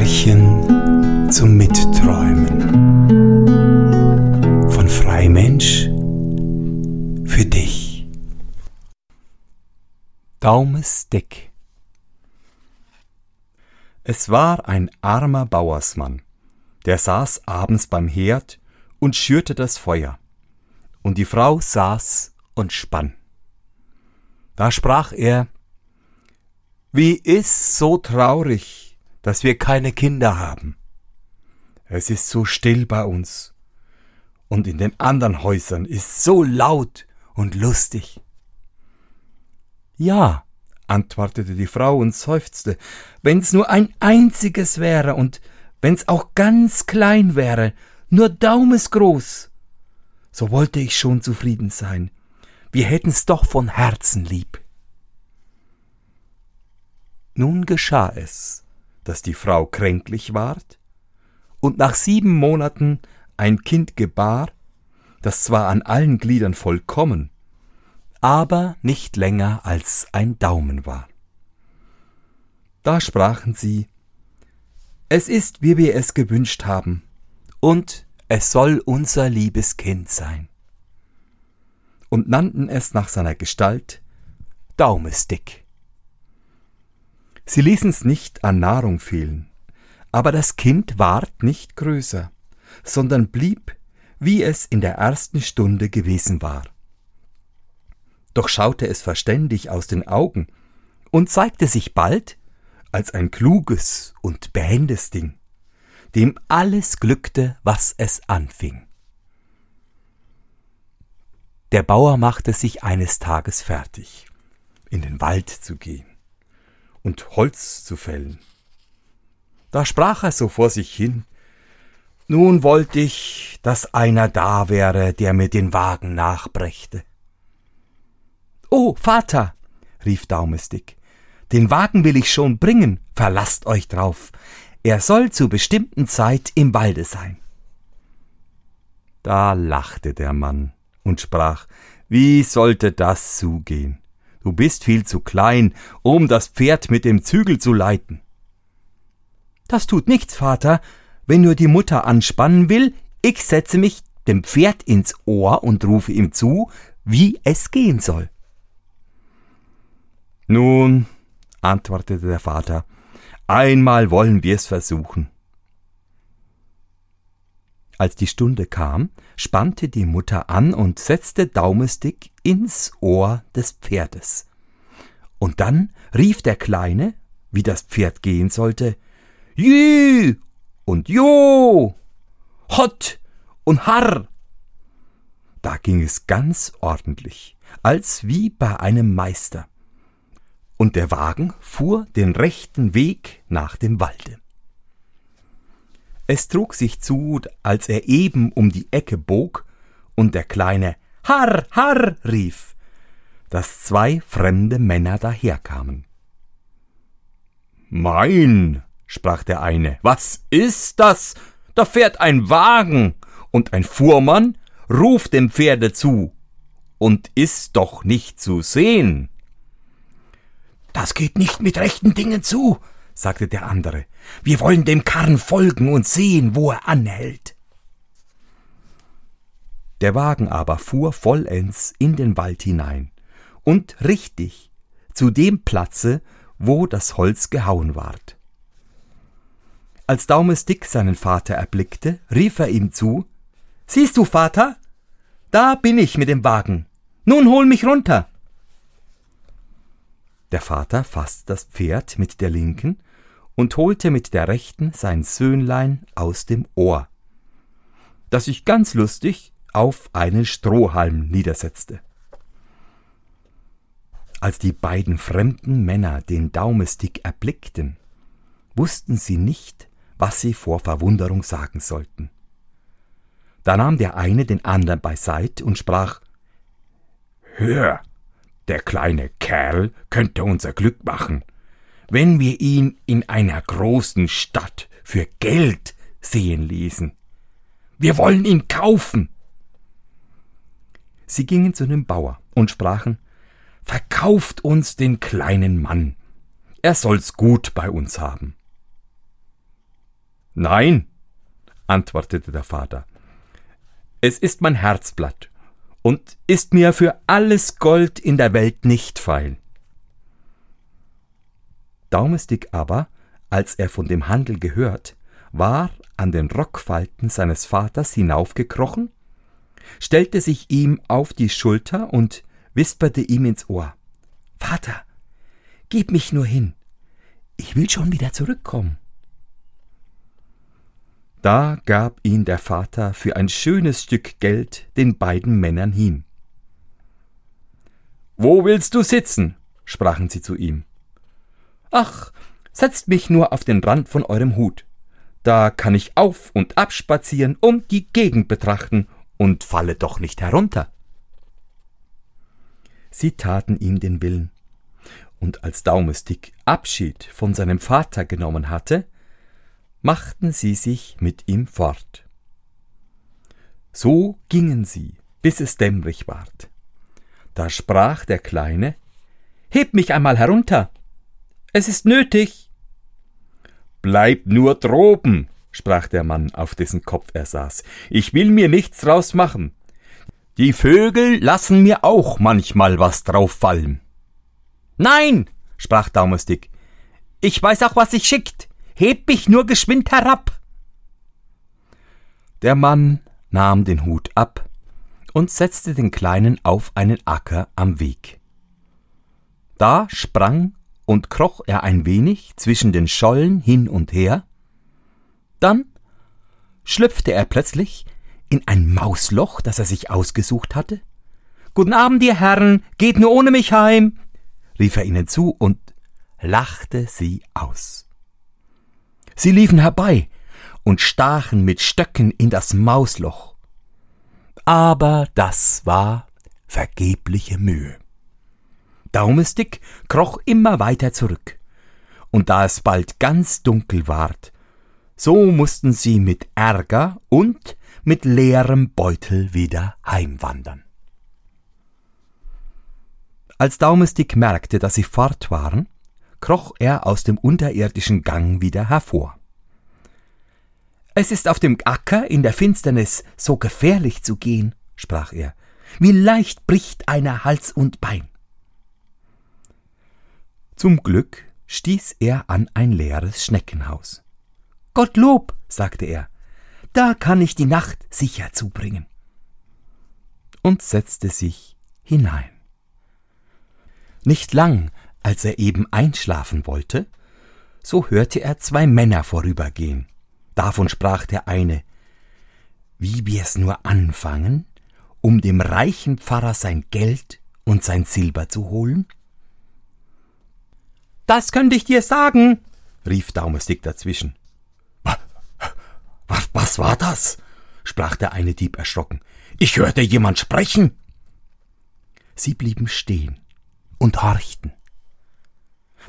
Märchen zum Mitträumen von Freimensch für dich. Daumes Deck Es war ein armer Bauersmann, der saß abends beim Herd und schürte das Feuer, und die Frau saß und spann. Da sprach er Wie ist so traurig, dass wir keine Kinder haben. Es ist so still bei uns. Und in den anderen Häusern ist so laut und lustig. Ja, antwortete die Frau und seufzte, wenn's nur ein einziges wäre und wenn's auch ganz klein wäre, nur daumesgroß, so wollte ich schon zufrieden sein. Wir hätten's doch von Herzen lieb. Nun geschah es, dass die Frau kränklich ward und nach sieben Monaten ein Kind gebar, das zwar an allen Gliedern vollkommen, aber nicht länger als ein Daumen war. Da sprachen sie, es ist, wie wir es gewünscht haben, und es soll unser liebes Kind sein. Und nannten es nach seiner Gestalt Daumestick. Sie ließen's nicht an Nahrung fehlen, aber das Kind ward nicht größer, sondern blieb, wie es in der ersten Stunde gewesen war. Doch schaute es verständig aus den Augen und zeigte sich bald als ein kluges und behendes Ding, dem alles glückte, was es anfing. Der Bauer machte sich eines Tages fertig, in den Wald zu gehen und Holz zu fällen. Da sprach er so vor sich hin Nun wollt ich, dass einer da wäre, der mir den Wagen nachbrächte. Oh, Vater, rief Daumestick, den Wagen will ich schon bringen, verlasst euch drauf, er soll zu bestimmten Zeit im Walde sein. Da lachte der Mann und sprach, wie sollte das zugehen? Du bist viel zu klein, um das Pferd mit dem Zügel zu leiten. Das tut nichts, Vater. Wenn nur die Mutter anspannen will, ich setze mich dem Pferd ins Ohr und rufe ihm zu, wie es gehen soll. Nun, antwortete der Vater, einmal wollen wir's versuchen. Als die Stunde kam, spannte die Mutter an und setzte Daumestick ins Ohr des Pferdes. Und dann rief der Kleine, wie das Pferd gehen sollte, Jü und Jo, Hott und Harr. Da ging es ganz ordentlich, als wie bei einem Meister. Und der Wagen fuhr den rechten Weg nach dem Walde. Es trug sich zu, als er eben um die Ecke bog und der Kleine Harr, Harr rief, dass zwei fremde Männer daherkamen. Mein, sprach der eine, was ist das? Da fährt ein Wagen, und ein Fuhrmann ruft dem Pferde zu, und ist doch nicht zu sehen. Das geht nicht mit rechten Dingen zu, sagte der andere. Wir wollen dem Karren folgen und sehen, wo er anhält. Der Wagen aber fuhr vollends in den Wald hinein und richtig zu dem Platze, wo das Holz gehauen ward. Als Daumestick seinen Vater erblickte, rief er ihm zu Siehst du, Vater? Da bin ich mit dem Wagen. Nun hol mich runter. Der Vater fasste das Pferd mit der linken und holte mit der rechten sein Söhnlein aus dem Ohr, das sich ganz lustig auf einen Strohhalm niedersetzte. Als die beiden fremden Männer den Daumestick erblickten, wussten sie nicht, was sie vor Verwunderung sagen sollten. Da nahm der eine den andern beiseit und sprach Hör, der kleine Kerl könnte unser Glück machen wenn wir ihn in einer großen Stadt für Geld sehen ließen. Wir wollen ihn kaufen. Sie gingen zu dem Bauer und sprachen Verkauft uns den kleinen Mann, er soll's gut bei uns haben. Nein, antwortete der Vater. Es ist mein Herzblatt und ist mir für alles Gold in der Welt nicht feil. Daumestick aber, als er von dem Handel gehört, war an den Rockfalten seines Vaters hinaufgekrochen, stellte sich ihm auf die Schulter und wisperte ihm ins Ohr Vater, gib mich nur hin, ich will schon wieder zurückkommen. Da gab ihn der Vater für ein schönes Stück Geld den beiden Männern hin. Wo willst du sitzen? sprachen sie zu ihm. Ach, setzt mich nur auf den Rand von eurem Hut. Da kann ich auf und ab spazieren und die Gegend betrachten und falle doch nicht herunter. Sie taten ihm den Willen. Und als Daumestick Abschied von seinem Vater genommen hatte, machten sie sich mit ihm fort. So gingen sie, bis es dämmerig ward. Da sprach der Kleine Heb mich einmal herunter. Es ist nötig. Bleib nur droben, sprach der Mann, auf dessen Kopf er saß. Ich will mir nichts draus machen. Die Vögel lassen mir auch manchmal was drauf fallen. Nein, sprach Daumestick. Ich weiß auch, was sich schickt. Heb mich nur geschwind herab. Der Mann nahm den Hut ab und setzte den Kleinen auf einen Acker am Weg. Da sprang und kroch er ein wenig zwischen den Schollen hin und her, dann schlüpfte er plötzlich in ein Mausloch, das er sich ausgesucht hatte. Guten Abend, ihr Herren, geht nur ohne mich heim, rief er ihnen zu und lachte sie aus. Sie liefen herbei und stachen mit Stöcken in das Mausloch. Aber das war vergebliche Mühe. Daumestick kroch immer weiter zurück, und da es bald ganz dunkel ward, so mussten sie mit Ärger und mit leerem Beutel wieder heimwandern. Als Daumestick merkte, dass sie fort waren, kroch er aus dem unterirdischen Gang wieder hervor. Es ist auf dem Acker in der Finsternis so gefährlich zu gehen, sprach er. Wie leicht bricht einer Hals und Bein. Zum Glück stieß er an ein leeres Schneckenhaus. Gottlob, sagte er, da kann ich die Nacht sicher zubringen. Und setzte sich hinein. Nicht lang als er eben einschlafen wollte, so hörte er zwei Männer vorübergehen. Davon sprach der eine Wie wir's nur anfangen, um dem reichen Pfarrer sein Geld und sein Silber zu holen? Das könnte ich dir sagen, rief Daumestick dazwischen. Was, was war das? sprach der eine Dieb erschrocken. Ich hörte jemand sprechen. Sie blieben stehen und horchten.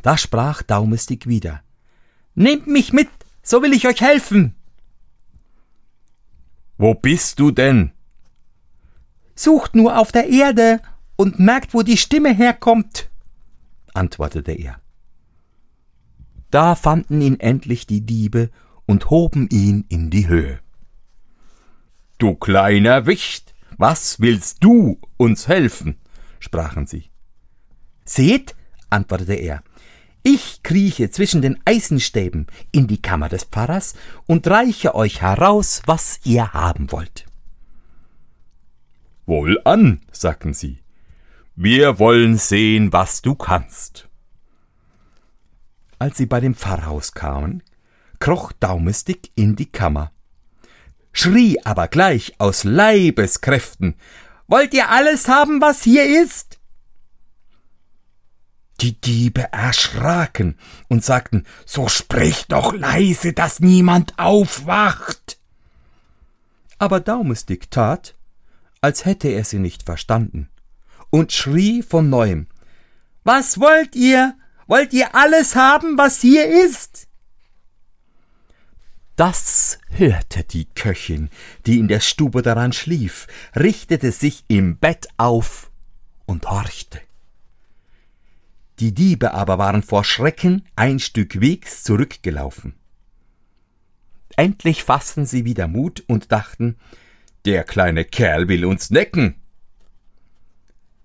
Da sprach Daumestick wieder. Nehmt mich mit, so will ich euch helfen. Wo bist du denn? Sucht nur auf der Erde und merkt, wo die Stimme herkommt, antwortete er. Da fanden ihn endlich die Diebe und hoben ihn in die Höhe. Du kleiner Wicht, was willst du uns helfen? sprachen sie. Seht, antwortete er, ich krieche zwischen den Eisenstäben in die Kammer des Pfarrers und reiche euch heraus, was ihr haben wollt. Wohlan, sagten sie, wir wollen sehen, was du kannst. Als sie bei dem Pfarrhaus kamen, kroch Daumestick in die Kammer, schrie aber gleich aus Leibeskräften Wollt ihr alles haben, was hier ist? Die Diebe erschraken und sagten, so sprich doch leise, dass niemand aufwacht. Aber Daumestick tat, als hätte er sie nicht verstanden, und schrie von neuem, Was wollt ihr? Wollt ihr alles haben, was hier ist? Das hörte die Köchin, die in der Stube daran schlief, richtete sich im Bett auf und horchte. Die Diebe aber waren vor Schrecken ein Stück Wegs zurückgelaufen. Endlich fassten sie wieder Mut und dachten, der kleine Kerl will uns necken.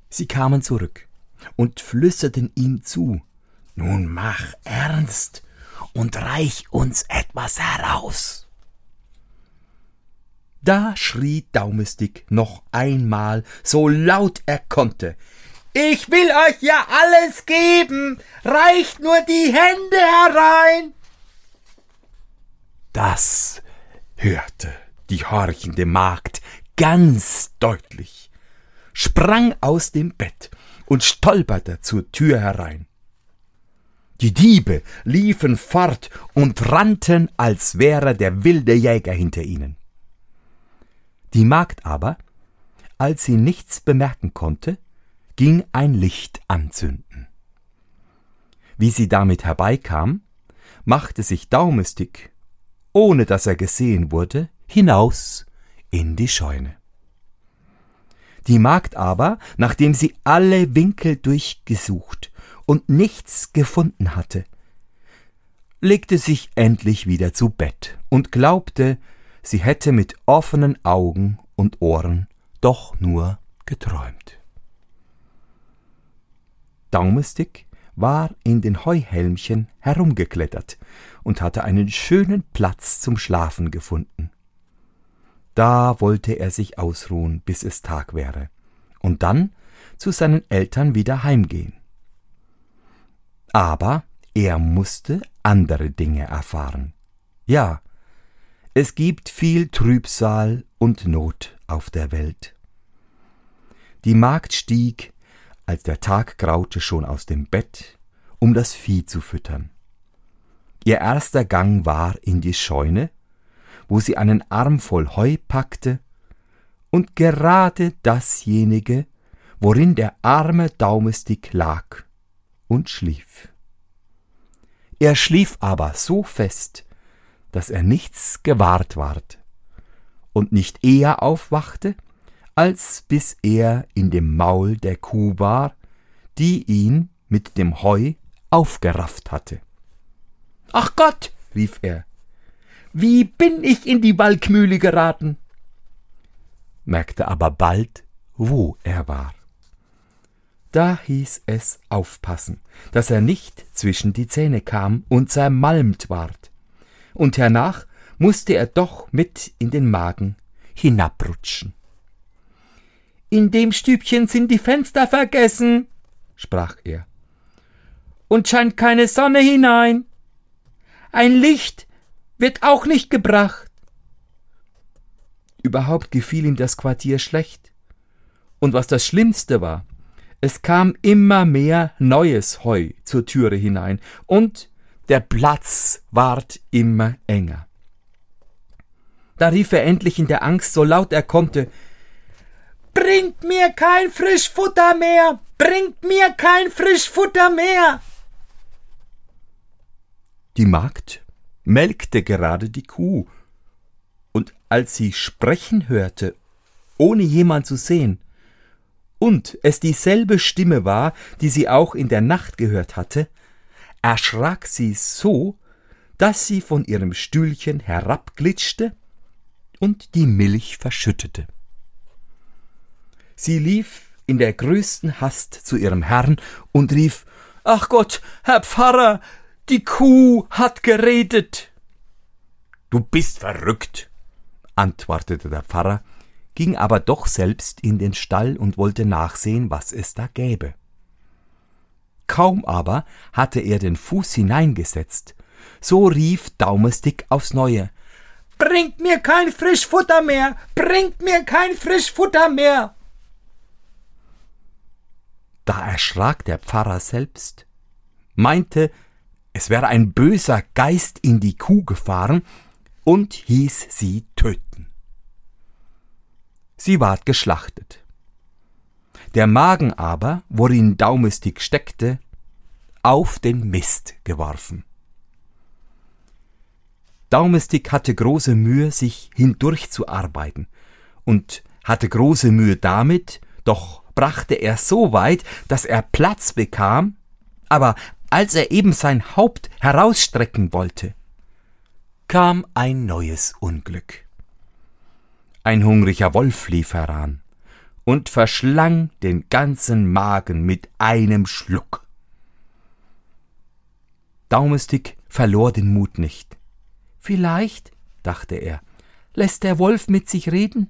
Sie kamen zurück und flüsterten ihm zu. Nun mach ernst und reich uns etwas heraus. Da schrie Daumestick noch einmal, so laut er konnte. Ich will euch ja alles geben, reicht nur die Hände herein. Das hörte die horchende Magd ganz deutlich, sprang aus dem Bett und stolperte zur Tür herein. Die Diebe liefen fort und rannten, als wäre der wilde Jäger hinter ihnen. Die Magd aber, als sie nichts bemerken konnte, ging ein Licht anzünden. Wie sie damit herbeikam, machte sich Daumestick, ohne dass er gesehen wurde, hinaus in die Scheune. Die Magd aber, nachdem sie alle Winkel durchgesucht und nichts gefunden hatte, legte sich endlich wieder zu Bett und glaubte, sie hätte mit offenen Augen und Ohren doch nur geträumt. Daumestick war in den Heuhelmchen herumgeklettert und hatte einen schönen Platz zum Schlafen gefunden. Da wollte er sich ausruhen, bis es Tag wäre, und dann zu seinen Eltern wieder heimgehen. Aber er musste andere Dinge erfahren. Ja, es gibt viel Trübsal und Not auf der Welt. Die Magd stieg, als der Tag graute, schon aus dem Bett, um das Vieh zu füttern. Ihr erster Gang war in die Scheune, wo sie einen Arm voll Heu packte, und gerade dasjenige, worin der arme Daumestick lag und schlief. Er schlief aber so fest, dass er nichts gewahrt ward und nicht eher aufwachte, als bis er in dem Maul der Kuh war, die ihn mit dem Heu aufgerafft hatte. Ach Gott, rief er, wie bin ich in die Walkmühle geraten? merkte aber bald, wo er war. Da hieß es aufpassen, dass er nicht zwischen die Zähne kam und zermalmt ward und hernach musste er doch mit in den Magen hinabrutschen. In dem Stübchen sind die Fenster vergessen, sprach er, und scheint keine Sonne hinein. Ein Licht wird auch nicht gebracht. Überhaupt gefiel ihm das Quartier schlecht. Und was das Schlimmste war, es kam immer mehr neues Heu zur Türe hinein, und der Platz ward immer enger. Da rief er endlich in der Angst so laut er konnte Bringt mir kein Frischfutter mehr. Bringt mir kein Frischfutter mehr. Die Magd melkte gerade die Kuh, und als sie sprechen hörte, ohne jemand zu sehen, und es dieselbe Stimme war, die sie auch in der Nacht gehört hatte, erschrak sie so, dass sie von ihrem Stühlchen herabglitschte und die Milch verschüttete. Sie lief in der größten Hast zu ihrem Herrn und rief Ach Gott, Herr Pfarrer, die Kuh hat geredet. Du bist verrückt, antwortete der Pfarrer, ging aber doch selbst in den Stall und wollte nachsehen, was es da gäbe. Kaum aber hatte er den Fuß hineingesetzt, so rief Daumestick aufs Neue Bringt mir kein Frischfutter mehr. Bringt mir kein Frischfutter mehr. Da erschrak der Pfarrer selbst, meinte, es wäre ein böser Geist in die Kuh gefahren und hieß sie töten. Sie ward geschlachtet. Der Magen aber, worin Daumestick steckte, auf den Mist geworfen. Daumestick hatte große Mühe, sich hindurchzuarbeiten und hatte große Mühe damit, doch brachte er so weit, dass er Platz bekam, aber als er eben sein Haupt herausstrecken wollte, kam ein neues Unglück. Ein hungriger Wolf lief heran und verschlang den ganzen Magen mit einem Schluck. Daumestick verlor den Mut nicht. Vielleicht, dachte er, lässt der Wolf mit sich reden?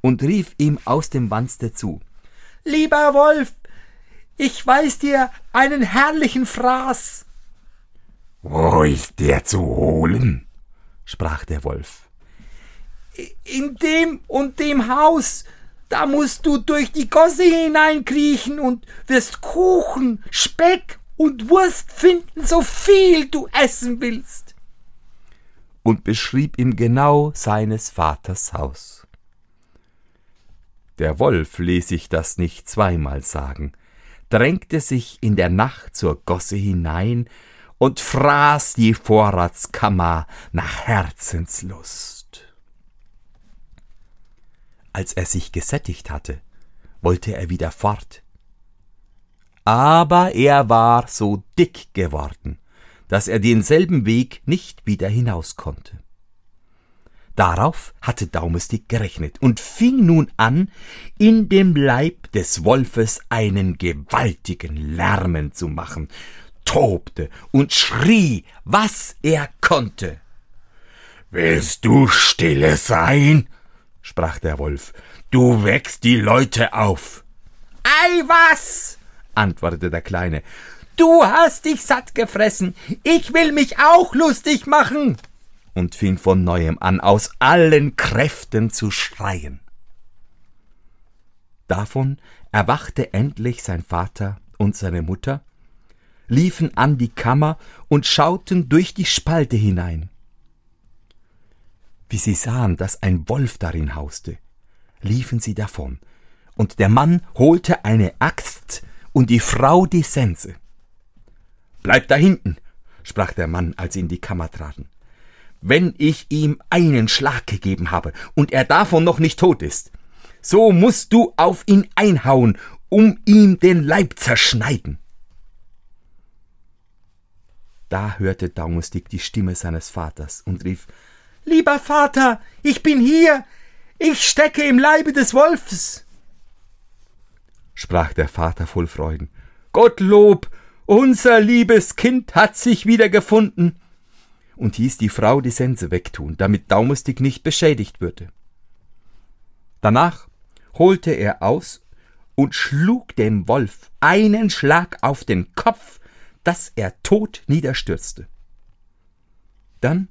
Und rief ihm aus dem Wanste zu. Lieber Wolf, ich weiß dir einen herrlichen Fraß. Wo ist der zu holen? sprach der Wolf. In dem und dem Haus, da musst du durch die Gosse hineinkriechen und wirst Kuchen, Speck und Wurst finden, so viel du essen willst. Und beschrieb ihm genau seines Vaters Haus. Der Wolf ließ sich das nicht zweimal sagen, drängte sich in der Nacht zur Gosse hinein und fraß die Vorratskammer nach Herzenslust. Als er sich gesättigt hatte, wollte er wieder fort. Aber er war so dick geworden, dass er denselben Weg nicht wieder hinaus konnte. Darauf hatte Daumestick gerechnet und fing nun an, in dem Leib des Wolfes einen gewaltigen Lärmen zu machen, tobte und schrie, was er konnte. Willst du stille sein? Sprach der Wolf. Du weckst die Leute auf. Ei was? antwortete der Kleine. Du hast dich satt gefressen. Ich will mich auch lustig machen und fing von neuem an, aus allen Kräften zu schreien. Davon erwachte endlich sein Vater und seine Mutter, liefen an die Kammer und schauten durch die Spalte hinein. Wie sie sahen, dass ein Wolf darin hauste, liefen sie davon, und der Mann holte eine Axt und die Frau die Sense. Bleib da hinten, sprach der Mann, als sie in die Kammer traten wenn ich ihm einen Schlag gegeben habe und er davon noch nicht tot ist. So musst du auf ihn einhauen, um ihm den Leib zerschneiden. Da hörte Daumestick die Stimme seines Vaters und rief Lieber Vater, ich bin hier, ich stecke im Leibe des Wolfes. Sprach der Vater voll Freuden Gottlob, unser liebes Kind hat sich wieder gefunden und hieß die Frau die Sense wegtun, damit Daumestick nicht beschädigt würde. Danach holte er aus und schlug dem Wolf einen Schlag auf den Kopf, dass er tot niederstürzte. Dann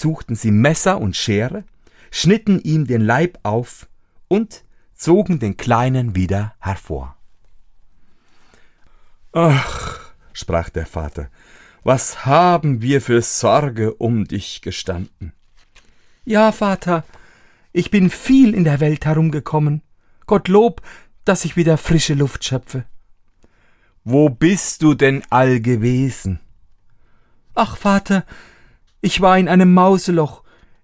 suchten sie Messer und Schere, schnitten ihm den Leib auf und zogen den Kleinen wieder hervor. Ach, sprach der Vater, was haben wir für Sorge um dich gestanden? Ja, Vater, ich bin viel in der Welt herumgekommen. Gottlob, dass ich wieder frische Luft schöpfe. Wo bist du denn all gewesen? Ach, Vater, ich war in einem Mauseloch,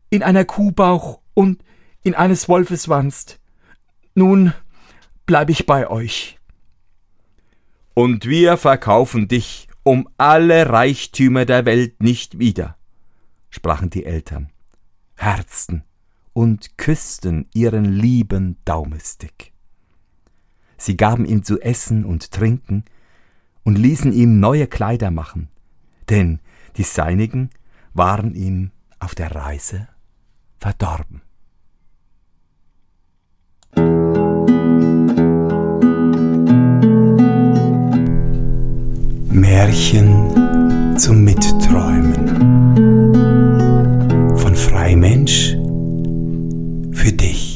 in einer Kuhbauch und in eines Wolfes Wanst. Nun bleib ich bei euch. Und wir verkaufen dich um alle Reichtümer der Welt nicht wieder, sprachen die Eltern, herzten und küssten ihren lieben Daumestick. Sie gaben ihm zu essen und trinken und ließen ihm neue Kleider machen, denn die seinigen waren ihm auf der Reise verdorben. Märchen zum Mitträumen von Freimensch für dich.